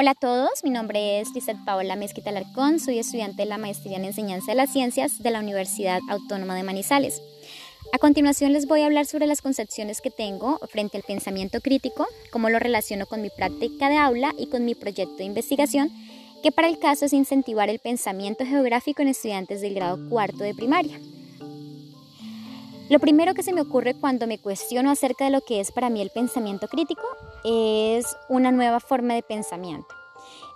Hola a todos, mi nombre es Lizeth Paola Mezquita Larcón, soy estudiante de la Maestría en Enseñanza de las Ciencias de la Universidad Autónoma de Manizales. A continuación les voy a hablar sobre las concepciones que tengo frente al pensamiento crítico, cómo lo relaciono con mi práctica de aula y con mi proyecto de investigación, que para el caso es incentivar el pensamiento geográfico en estudiantes del grado cuarto de primaria. Lo primero que se me ocurre cuando me cuestiono acerca de lo que es para mí el pensamiento crítico es una nueva forma de pensamiento.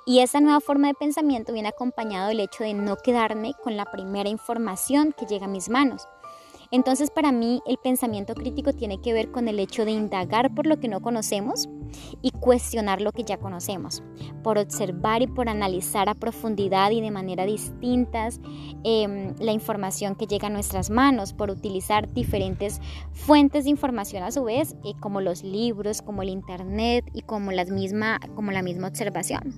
Y esa nueva forma de pensamiento viene acompañado del hecho de no quedarme con la primera información que llega a mis manos, entonces para mí el pensamiento crítico tiene que ver con el hecho de indagar por lo que no conocemos y cuestionar lo que ya conocemos, por observar y por analizar a profundidad y de manera distintas em, la información que llega a nuestras manos, por utilizar diferentes fuentes de información a su vez, eh, como los libros, como el internet y como, las misma, como la misma observación.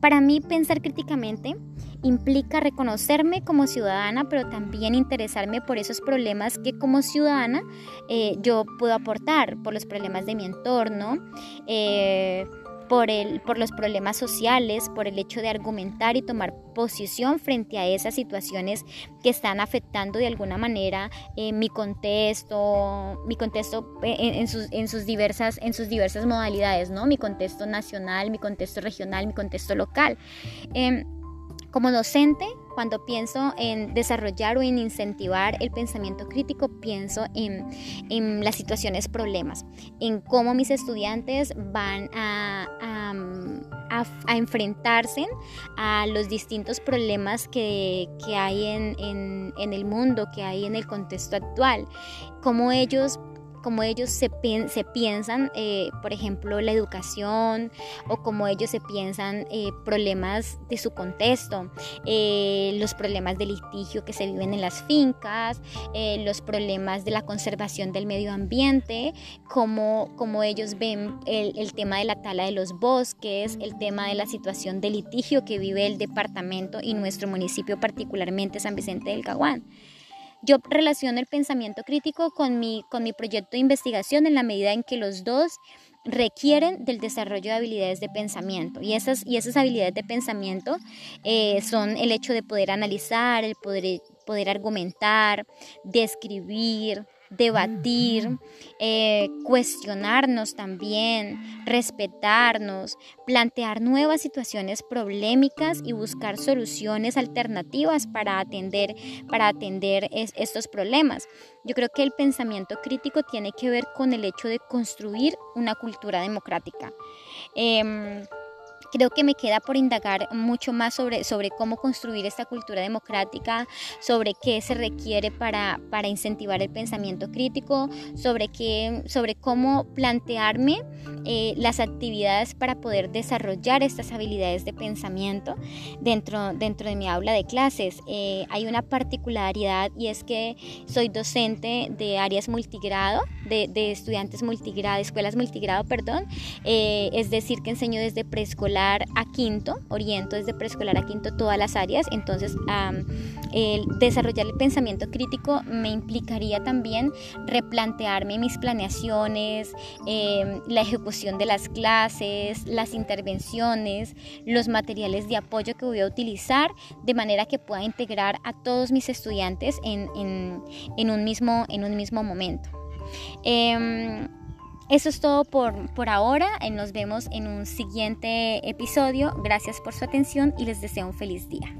Para mí pensar críticamente implica reconocerme como ciudadana, pero también interesarme por esos problemas que como ciudadana eh, yo puedo aportar, por los problemas de mi entorno. Eh, por, el, por los problemas sociales, por el hecho de argumentar y tomar posición frente a esas situaciones que están afectando de alguna manera eh, mi contexto, mi contexto en, sus, en, sus, diversas, en sus diversas modalidades, ¿no? Mi contexto nacional, mi contexto regional, mi contexto local. Em, como docente, cuando pienso en desarrollar o en incentivar el pensamiento crítico, pienso en, las situaciones problemas, en cómo mis estudiantes van a, enfrentarse a los distintos problemas que, hay en, en el mundo, que hay en el contexto actual, cómo ellos cómo ellos se, se piensan, eh, por ejemplo, la educación o cómo ellos se piensan eh, problemas de su contexto, eh, los problemas de litigio que se viven en las fincas, los problemas de la conservación del medio ambiente, cómo, cómo ellos ven el, tema de la tala de los bosques, el tema de la situación de litigio que vive el departamento y nuestro municipio, particularmente San Vicente del Caguán. Yo relaciono el pensamiento crítico con mi, con mi proyecto de investigación en la medida en que los dos requieren del desarrollo de habilidades de pensamiento. Y esas, y esas habilidades de pensamiento eh, son el hecho de poder analizar, el poder, poder argumentar, describir, debatir, eh, cuestionarnos también, respetarnos, plantear nuevas situaciones problemáticas y buscar soluciones alternativas para atender, para atender estos problemas. Yo creo que el pensamiento crítico tiene que ver con el hecho de construir una cultura democrática. Em, Creo que me queda por indagar mucho más sobre, sobre cómo construir esta cultura democrática, sobre qué se requiere para, para incentivar el pensamiento crítico, sobre, qué, sobre cómo plantearme eh, las actividades para poder desarrollar estas habilidades de pensamiento dentro, dentro de mi aula de clases. Eh, hay una particularidad y es que soy docente de áreas multigrado, de, estudiantes multigrado, escuelas multigrado, perdón, eh, es decir, que enseño desde preescolar a quinto, oriento desde preescolar a quinto todas las áreas, entonces el desarrollar el pensamiento crítico me implicaría también replantearme mis planeaciones, em, la ejecución de las clases, las intervenciones, los materiales de apoyo que voy a utilizar, de manera que pueda integrar a todos mis estudiantes en un mismo momento. Em, eso es todo por, por ahora. Nos vemos en un siguiente episodio. Gracias por su atención y les deseo un feliz día.